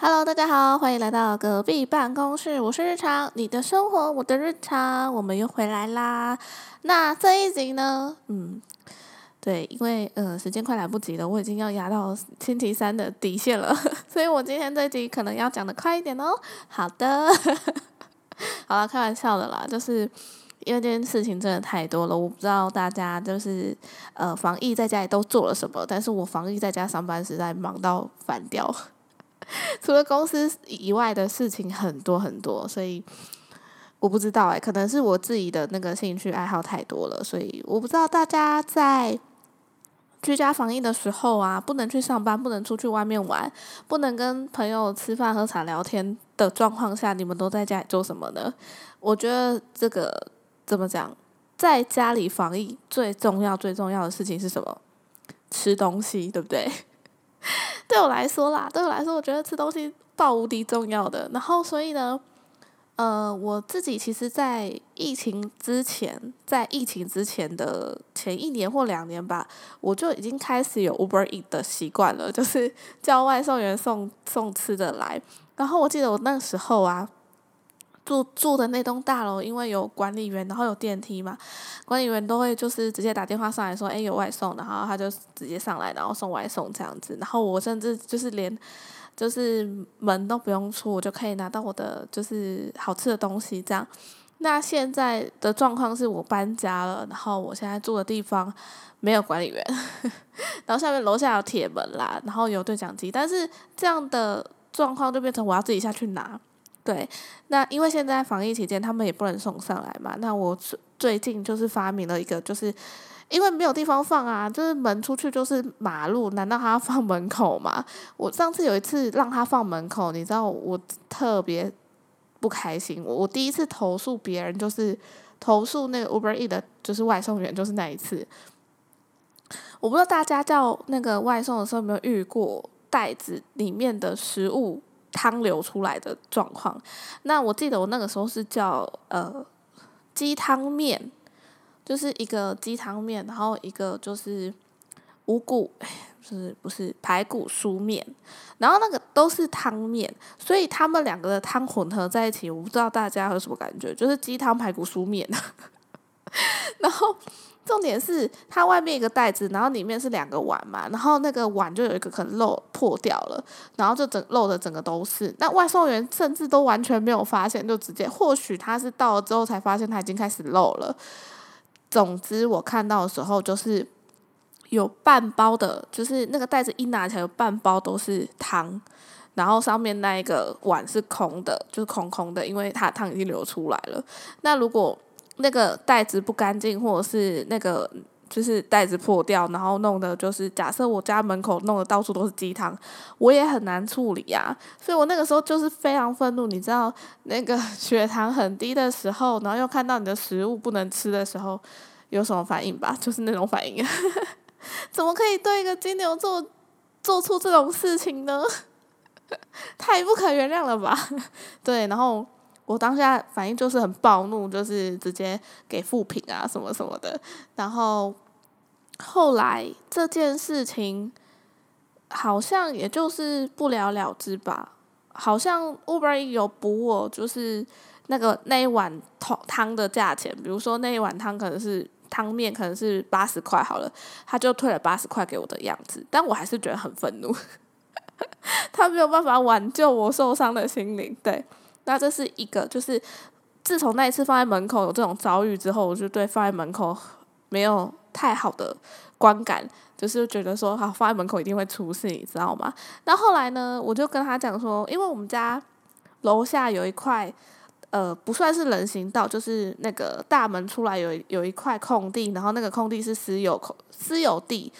Hello，大家好，欢迎来到隔壁办公室。我是日常，你的生活，我的日常，我们又回来啦。那这一集呢，嗯，对，因为呃时间快来不及了，我已经要压到星期三的底线了，所以我今天这一集可能要讲的快一点哦。好的，好了，开玩笑的啦，就是因为这件事情真的太多了，我不知道大家就是呃防疫在家里都做了什么，但是我防疫在家上班实在忙到烦掉。除了公司以外的事情很多很多，所以我不知道哎，可能是我自己的那个兴趣爱好太多了，所以我不知道大家在居家防疫的时候啊，不能去上班，不能出去外面玩，不能跟朋友吃饭喝茶聊天的状况下，你们都在家里做什么呢？我觉得这个怎么讲，在家里防疫最重要最重要的事情是什么？吃东西，对不对？对我来说啦，对我来说，我觉得吃东西爆无敌重要的。然后，所以呢，呃，我自己其实，在疫情之前，在疫情之前的前一年或两年吧，我就已经开始有 Uber Eat 的习惯了，就是叫外送员送送吃的来。然后，我记得我那时候啊。住住的那栋大楼，因为有管理员，然后有电梯嘛，管理员都会就是直接打电话上来说，哎，有外送，然后他就直接上来，然后送外送这样子。然后我甚至就是连就是门都不用出，我就可以拿到我的就是好吃的东西这样。那现在的状况是我搬家了，然后我现在住的地方没有管理员，然后下面楼下有铁门啦，然后有对讲机，但是这样的状况就变成我要自己下去拿。对，那因为现在防疫期间，他们也不能送上来嘛。那我最近就是发明了一个，就是因为没有地方放啊，就是门出去就是马路，难道他要放门口吗？我上次有一次让他放门口，你知道我特别不开心。我第一次投诉别人，就是投诉那个 Uber E 的，就是外送员，就是那一次。我不知道大家叫那个外送的时候有没有遇过袋子里面的食物。汤流出来的状况，那我记得我那个时候是叫呃鸡汤面，就是一个鸡汤面，然后一个就是五谷，就是不是排骨酥面，然后那个都是汤面，所以他们两个的汤混合在一起，我不知道大家有什么感觉，就是鸡汤排骨酥面，然后。重点是它外面一个袋子，然后里面是两个碗嘛，然后那个碗就有一个可能漏破掉了，然后就整漏的整个都是。那外送员甚至都完全没有发现，就直接或许他是到了之后才发现他已经开始漏了。总之我看到的时候就是有半包的，就是那个袋子一拿起来有半包都是汤，然后上面那一个碗是空的，就是空空的，因为它汤已经流出来了。那如果那个袋子不干净，或者是那个就是袋子破掉，然后弄的就是假设我家门口弄的到处都是鸡汤，我也很难处理呀。所以我那个时候就是非常愤怒，你知道那个血糖很低的时候，然后又看到你的食物不能吃的时候，有什么反应吧？就是那种反应，怎么可以对一个金牛座做出这种事情呢？太不可原谅了吧？对，然后。我当下反应就是很暴怒，就是直接给负评啊什么什么的。然后后来这件事情好像也就是不了了之吧。好像 Uber 有补我，就是那个那一碗汤汤的价钱，比如说那一碗汤可能是汤面可能是八十块好了，他就退了八十块给我的样子。但我还是觉得很愤怒，他没有办法挽救我受伤的心灵。对。那这是一个，就是自从那一次放在门口有这种遭遇之后，我就对放在门口没有太好的观感，就是觉得说，好放在门口一定会出事，你知道吗？那后来呢，我就跟他讲说，因为我们家楼下有一块，呃，不算是人行道，就是那个大门出来有有一块空地，然后那个空地是私有空私有地，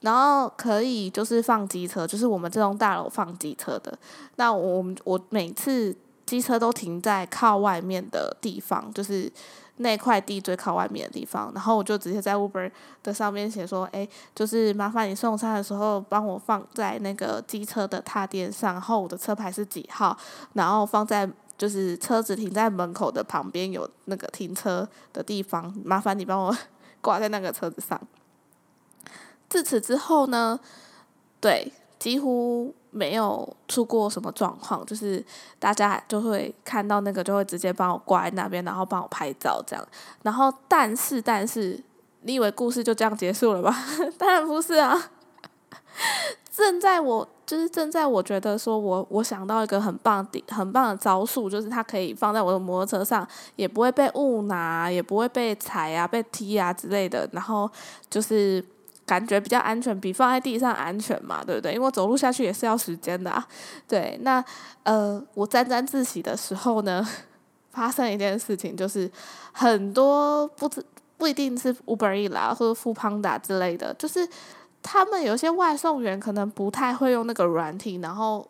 然后可以就是放机车，就是我们这栋大楼放机车的。那我们我每次。机车都停在靠外面的地方，就是那块地最靠外面的地方。然后我就直接在 Uber 的上面写说：“哎，就是麻烦你送餐的时候帮我放在那个机车的踏垫上，然后我的车牌是几号，然后放在就是车子停在门口的旁边有那个停车的地方，麻烦你帮我 挂在那个车子上。”自此之后呢，对，几乎。没有出过什么状况，就是大家就会看到那个就会直接帮我挂在那边，然后帮我拍照这样。然后但是但是，你以为故事就这样结束了吧？当然不是啊！正在我就是正在我觉得说我我想到一个很棒的很棒的招数，就是它可以放在我的摩托车上，也不会被误拿，也不会被踩啊、被踢啊之类的。然后就是。感觉比较安全，比放在地上安全嘛，对不对？因为走路下去也是要时间的啊。对，那呃，我沾沾自喜的时候呢，发生一件事情，就是很多不知不一定是 Uber E 啦，或者 f o o Panda 之类的，就是他们有些外送员可能不太会用那个软体，然后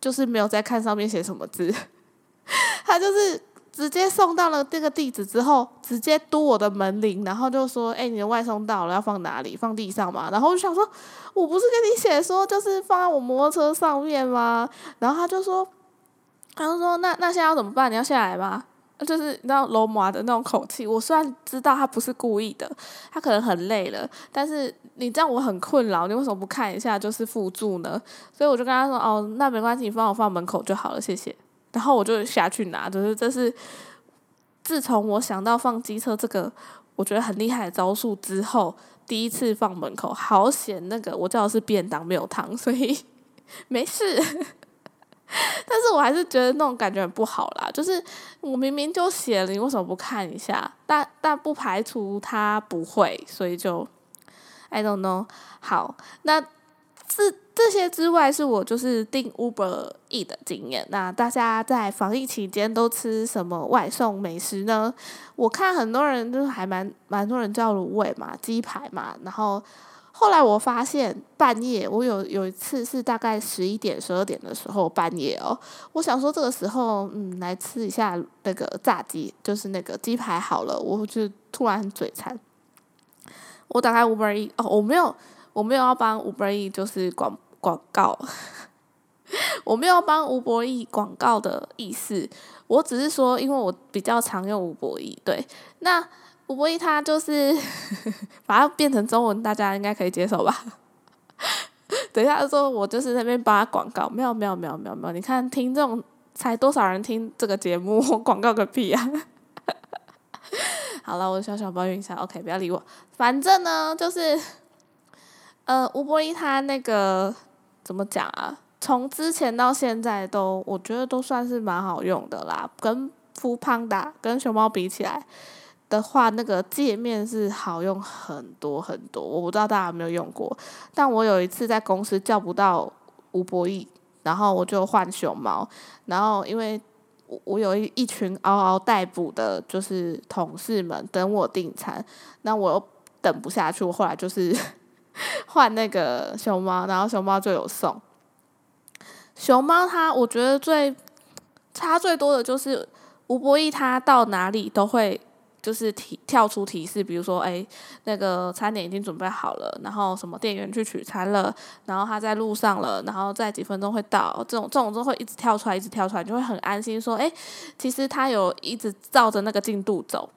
就是没有在看上面写什么字，他就是。直接送到了这个地址之后，直接嘟我的门铃，然后就说：“哎，你的外送到了，要放哪里？放地上嘛？”然后我就想说：“我不是跟你写说就是放在我摩托车上面吗？”然后他就说：“他就说那那现在要怎么办？你要下来吗？”就是你知道罗马的那种口气。我虽然知道他不是故意的，他可能很累了，但是你这样我很困扰，你为什么不看一下就是辅助呢？所以我就跟他说：“哦，那没关系，你帮我放门口就好了，谢谢。”然后我就下去拿，就是这是自从我想到放机车这个我觉得很厉害的招数之后，第一次放门口，好险那个我叫的是便当没有糖，所以 没事。但是我还是觉得那种感觉很不好啦，就是我明明就写了，你为什么不看一下？但但不排除他不会，所以就 I don't know。好，那。这这些之外，是我就是订 Uber E 的经验。那大家在防疫期间都吃什么外送美食呢？我看很多人就是还蛮蛮多人叫卤味嘛、鸡排嘛。然后后来我发现半夜，我有有一次是大概十一点、十二点的时候半夜哦，我想说这个时候嗯来吃一下那个炸鸡，就是那个鸡排好了，我就突然嘴馋。我打开 Uber E 哦，我没有。我没有要帮 Uber E 就是广广告，我没有帮吴博义广告的意思，我只是说，因为我比较常用吴博义，对，那吴博义他就是 把它变成中文，大家应该可以接受吧？等一下说，我就是那边帮他广告，没有没有没有没有没有，你看听众才多少人听这个节目，广告个屁啊！好了，我小小抱怨一下，OK，不要理我，反正呢就是。呃，吴博一他那个怎么讲啊？从之前到现在都，我觉得都算是蛮好用的啦。跟富胖达、跟熊猫比起来的话，那个界面是好用很多很多。我不知道大家有没有用过，但我有一次在公司叫不到吴博义，然后我就换熊猫。然后因为我我有一一群嗷嗷待哺的，就是同事们等我订餐，那我又等不下去，我后来就是。换那个熊猫，然后熊猫就有送。熊猫它，我觉得最差最多的就是吴博义，他到哪里都会就是提跳出提示，比如说哎，那个餐点已经准备好了，然后什么店员去取餐了，然后他在路上了，然后在几分钟会到，这种这种都会一直跳出来，一直跳出来，就会很安心说，哎，其实他有一直照着那个进度走。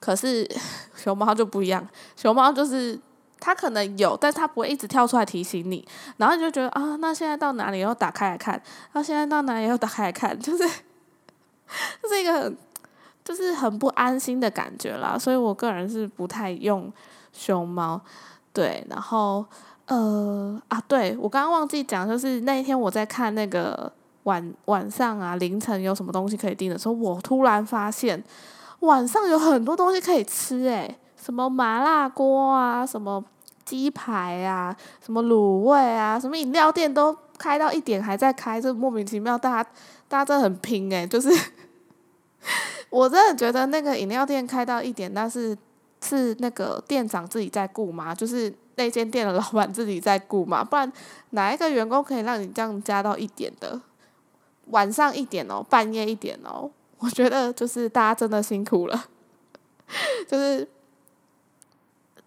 可是 熊猫就不一样，熊猫就是。它可能有，但是它不会一直跳出来提醒你，然后你就觉得啊，那现在到哪里要打开来看，那现在到哪里要打开来看，就是，这是一个就是很不安心的感觉啦。所以我个人是不太用熊猫，对，然后呃啊，对我刚刚忘记讲，就是那一天我在看那个晚晚上啊凌晨有什么东西可以订的时候，我突然发现晚上有很多东西可以吃，诶。什么麻辣锅啊，什么鸡排啊，什么卤味啊，什么饮料店都开到一点还在开，就莫名其妙，大家大家真的很拼诶，就是我真的觉得那个饮料店开到一点，但是是那个店长自己在顾吗？就是那间店的老板自己在顾吗？不然哪一个员工可以让你这样加到一点的？晚上一点哦，半夜一点哦，我觉得就是大家真的辛苦了，就是。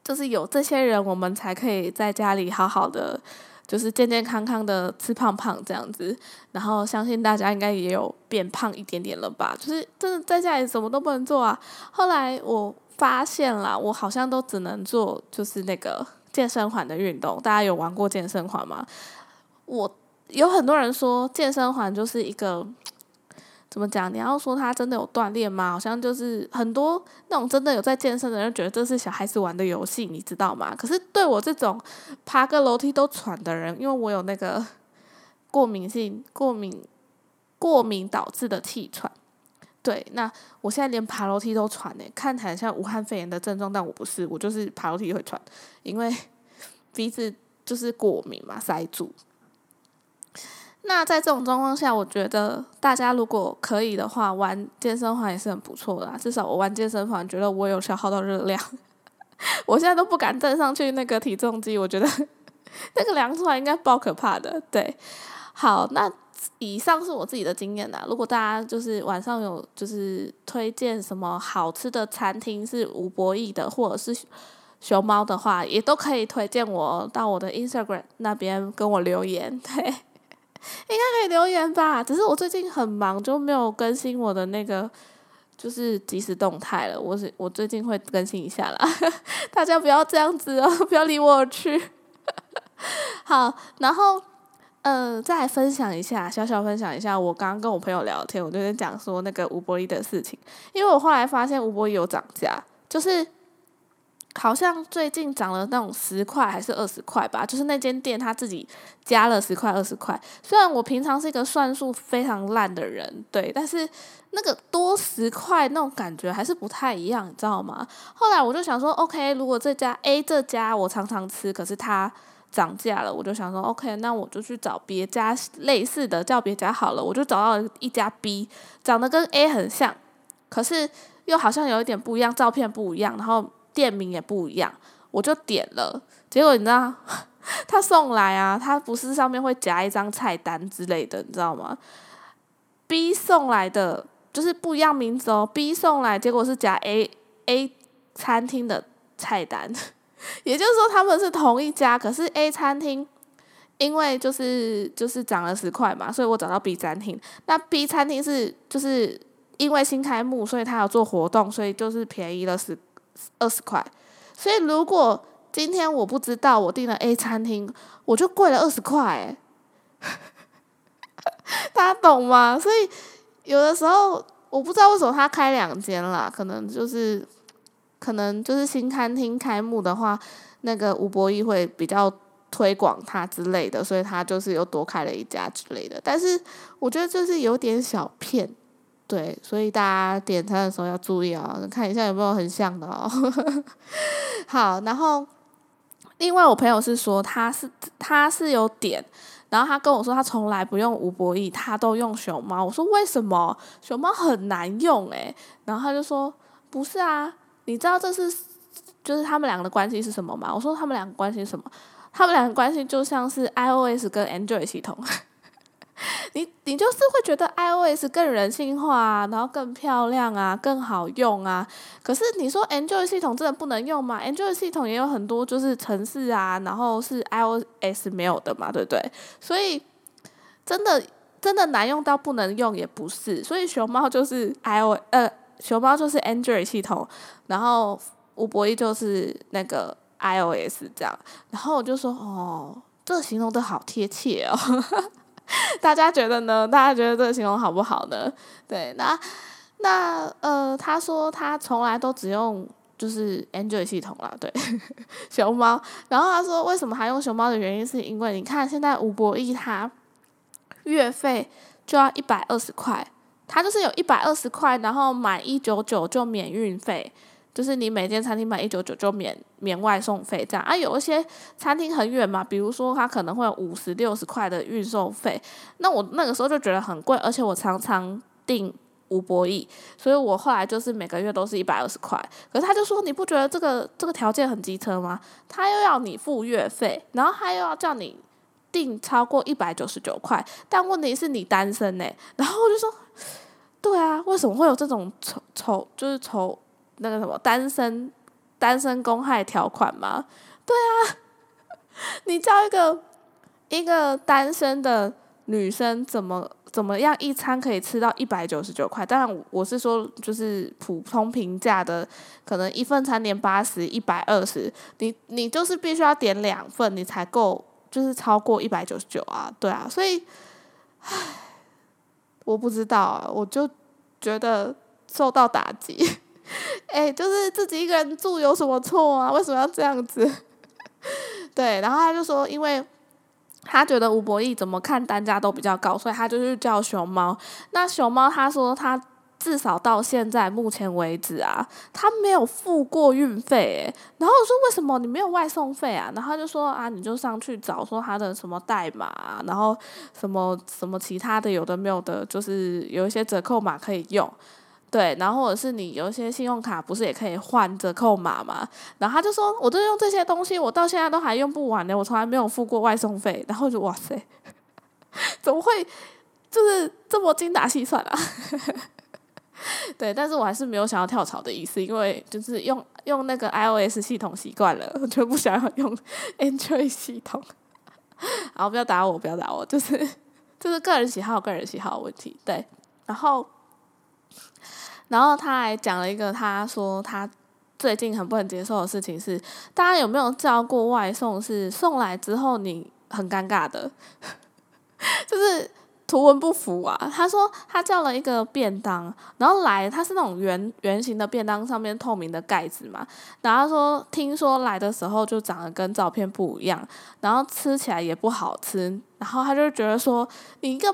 就是有这些人，我们才可以在家里好好的，就是健健康康的吃胖胖这样子。然后相信大家应该也有变胖一点点了吧？就是真的在家里什么都不能做啊。后来我发现了，我好像都只能做就是那个健身环的运动。大家有玩过健身环吗？我有很多人说健身环就是一个怎么讲？你要说他真的有锻炼吗？好像就是很多那种真的有在健身的人觉得这是小孩子玩的游戏，你知道吗？可是对我这种爬个楼梯都喘的人，因为我有那个过敏性过敏过敏导致的气喘，对，那我现在连爬楼梯都喘呢，看起来像武汉肺炎的症状，但我不是，我就是爬楼梯会喘，因为 鼻子就是过敏嘛，塞住。那在这种状况下，我觉得大家如果可以的话，玩健身环也是很不错的。至少我玩健身环，觉得我有消耗到热量。我现在都不敢站上去那个体重机，我觉得 那个量出来应该爆可怕的。对，好，那以上是我自己的经验啦。如果大家就是晚上有就是推荐什么好吃的餐厅是吴博弈的，或者是熊猫的话，也都可以推荐我到我的 Instagram 那边跟我留言。对。应该可以留言吧，只是我最近很忙，就没有更新我的那个就是即时动态了。我是我最近会更新一下啦，大家不要这样子哦，不要离我而去。好，然后呃，再分享一下，小小分享一下，我刚刚跟我朋友聊天，我就在讲说那个吴博义的事情，因为我后来发现吴博义有涨价，就是。好像最近涨了那种十块还是二十块吧，就是那间店他自己加了十块二十块。虽然我平常是一个算术非常烂的人，对，但是那个多十块那种感觉还是不太一样，你知道吗？后来我就想说，OK，如果这家 A 这家我常常吃，可是它涨价了，我就想说，OK，那我就去找别家类似的，叫别家好了。我就找到一家 B，长得跟 A 很像，可是又好像有一点不一样，照片不一样，然后。店名也不一样，我就点了，结果你知道，他送来啊，他不是上面会夹一张菜单之类的，你知道吗？B 送来的就是不一样名字哦，B 送来结果是夹 A A 餐厅的菜单，也就是说他们是同一家，可是 A 餐厅因为就是就是涨了十块嘛，所以我找到 B 餐厅，那 B 餐厅是就是因为新开幕，所以他有做活动，所以就是便宜了十。二十块，所以如果今天我不知道我订了 A 餐厅，我就贵了二十块，大家懂吗？所以有的时候我不知道为什么他开两间啦，可能就是可能就是新餐厅开幕的话，那个吴博义会比较推广他之类的，所以他就是又多开了一家之类的。但是我觉得就是有点小骗。对，所以大家点餐的时候要注意哦，看一下有没有很像的哦。好，然后另外我朋友是说他是他是有点，然后他跟我说他从来不用吴博义，他都用熊猫。我说为什么？熊猫很难用诶。然后他就说不是啊，你知道这是就是他们两个的关系是什么吗？我说他们两个关系什么？他们两个关系就像是 iOS 跟 Android 系统。你你就是会觉得 iOS 更人性化啊，然后更漂亮啊，更好用啊。可是你说 Android 系统真的不能用吗？Android 系统也有很多就是城市啊，然后是 iOS 没有的嘛，对不对？所以真的真的难用到不能用也不是。所以熊猫就是 iOS，呃，熊猫就是 Android 系统，然后吴博义就是那个 iOS 这样。然后我就说，哦，这形容的好贴切哦。大家觉得呢？大家觉得这个形容好不好呢？对，那那呃，他说他从来都只用就是 Android 系统啦，对，熊猫。然后他说为什么还用熊猫的原因，是因为你看现在吴博义他月费就要一百二十块，他就是有一百二十块，然后买一九九就免运费。就是你每间餐厅买一九九就免免外送费这样啊，有一些餐厅很远嘛，比如说它可能会有五十六十块的运送费，那我那个时候就觉得很贵，而且我常常订吴博弈，所以我后来就是每个月都是一百二十块。可是他就说你不觉得这个这个条件很机车吗？他又要你付月费，然后他又要叫你订超过一百九十九块，但问题是你单身呢，然后我就说，对啊，为什么会有这种丑丑就是丑？那个什么单身单身公害条款吗？对啊，你叫一个一个单身的女生怎么怎么样一餐可以吃到一百九十九块？当然我是说就是普通平价的，可能一份餐点八十一百二十，你你就是必须要点两份，你才够就是超过一百九十九啊，对啊，所以，唉，我不知道啊，我就觉得受到打击，哎，就是自己一个人住有什么错啊？为什么要这样子？对，然后他就说，因为他觉得吴博义怎么看单价都比较高，所以他就去叫熊猫。那熊猫他说他。至少到现在目前为止啊，他没有付过运费诶。然后我说为什么你没有外送费啊？然后他就说啊，你就上去找说他的什么代码，然后什么什么其他的有的没有的，就是有一些折扣码可以用，对，然后或者是你有一些信用卡不是也可以换折扣码嘛？然后他就说，我都用这些东西，我到现在都还用不完呢，我从来没有付过外送费。然后就哇塞，怎么会就是这么精打细算啊？对，但是我还是没有想要跳槽的意思，因为就是用用那个 iOS 系统习惯了，我就不想要用 Android 系统。好，不要打我，不要打我，就是 就是个人喜好，个人喜好问题。对，然后然后他还讲了一个，他说他最近很不能接受的事情是，大家有没有叫过外送是送来之后你很尴尬的，就是。图文不符啊！他说他叫了一个便当，然后来，他是那种圆圆形的便当，上面透明的盖子嘛。然后说听说来的时候就长得跟照片不一样，然后吃起来也不好吃。然后他就觉得说，你一个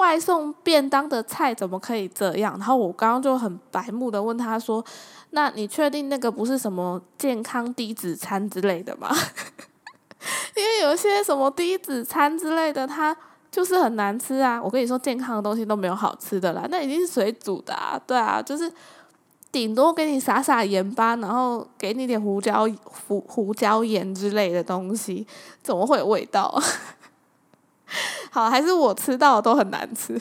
外送便当的菜怎么可以这样？然后我刚刚就很白目的问他说，那你确定那个不是什么健康低脂餐之类的吗？因为有些什么低脂餐之类的，它。就是很难吃啊！我跟你说，健康的东西都没有好吃的啦，那已经是水煮的啊，对啊，就是顶多给你撒撒盐巴，然后给你点胡椒胡胡椒盐之类的东西，怎么会有味道？好，还是我吃到都很难吃，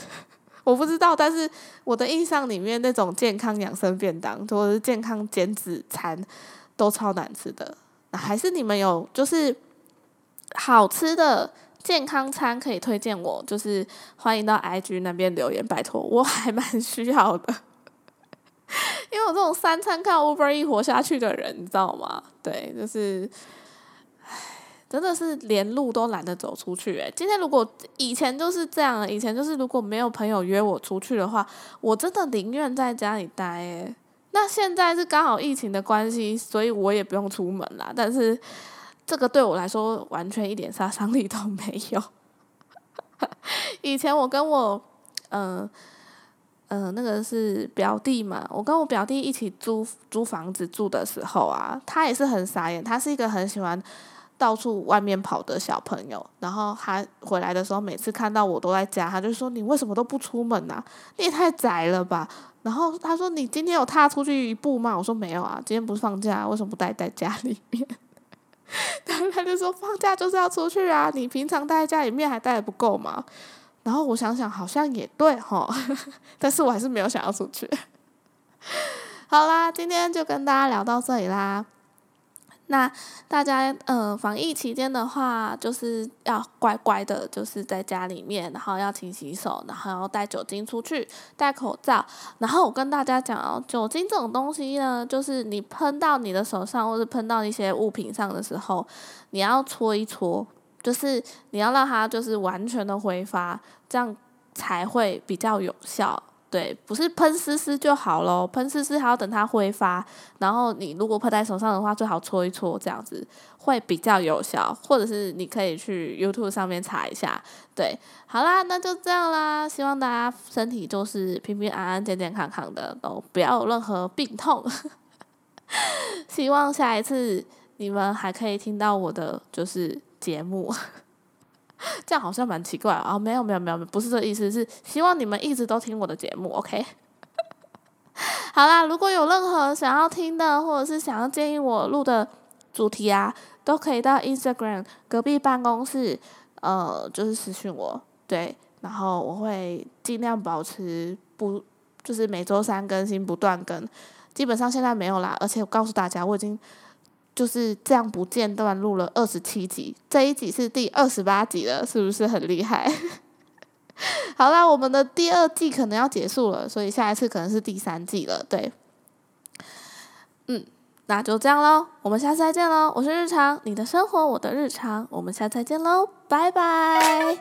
我不知道，但是我的印象里面那种健康养生便当或者是健康减脂餐都超难吃的，还是你们有就是好吃的？健康餐可以推荐我，就是欢迎到 IG 那边留言，拜托，我还蛮需要的，因为我这种三餐靠 Uber E 活下去的人，你知道吗？对，就是，真的是连路都懒得走出去。诶，今天如果以前就是这样，以前就是如果没有朋友约我出去的话，我真的宁愿在家里待。诶，那现在是刚好疫情的关系，所以我也不用出门啦。但是。这个对我来说完全一点杀伤力都没有。以前我跟我，嗯嗯，那个是表弟嘛，我跟我表弟一起租租房子住的时候啊，他也是很傻眼，他是一个很喜欢到处外面跑的小朋友。然后他回来的时候，每次看到我都在家，他就说：“你为什么都不出门啊？你也太宅了吧！”然后他说：“你今天有踏出去一步吗？”我说：“没有啊，今天不是放假，为什么不待在家里面？” 然后他就说：“放假就是要出去啊，你平常待在家里面还待的不够吗？”然后我想想，好像也对哈，但是我还是没有想要出去。好啦，今天就跟大家聊到这里啦。那大家呃，防疫期间的话，就是要乖乖的，就是在家里面，然后要勤洗手，然后要带酒精出去，戴口罩。然后我跟大家讲哦，酒精这种东西呢，就是你喷到你的手上或者喷到一些物品上的时候，你要搓一搓，就是你要让它就是完全的挥发，这样才会比较有效。对，不是喷湿湿就好咯，喷湿湿还要等它挥发。然后你如果喷在手上的话，最好搓一搓，这样子会比较有效。或者是你可以去 YouTube 上面查一下。对，好啦，那就这样啦。希望大家身体就是平平安安、健健康康的，都不要有任何病痛。希望下一次你们还可以听到我的就是节目。这样好像蛮奇怪啊！没有没有没有，不是这意思，是希望你们一直都听我的节目，OK？好啦，如果有任何想要听的，或者是想要建议我录的主题啊，都可以到 Instagram 隔壁办公室，呃，就是私信我，对，然后我会尽量保持不，就是每周三更新不断更，基本上现在没有啦，而且我告诉大家，我已经。就是这样不间断录了二十七集，这一集是第二十八集了，是不是很厉害？好啦，我们的第二季可能要结束了，所以下一次可能是第三季了。对，嗯，那就这样喽，我们下次再见喽。我是日常，你的生活我的日常，我们下次再见喽，拜拜。